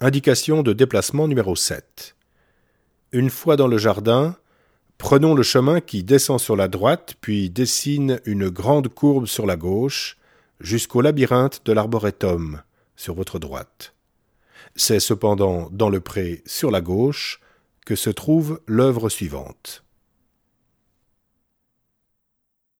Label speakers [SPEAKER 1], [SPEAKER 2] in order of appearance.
[SPEAKER 1] Indication de déplacement numéro 7. Une fois dans le jardin, prenons le chemin qui descend sur la droite, puis dessine une grande courbe sur la gauche, jusqu'au labyrinthe de l'arboretum, sur votre droite. C'est cependant dans le pré sur la gauche que se trouve l'œuvre suivante.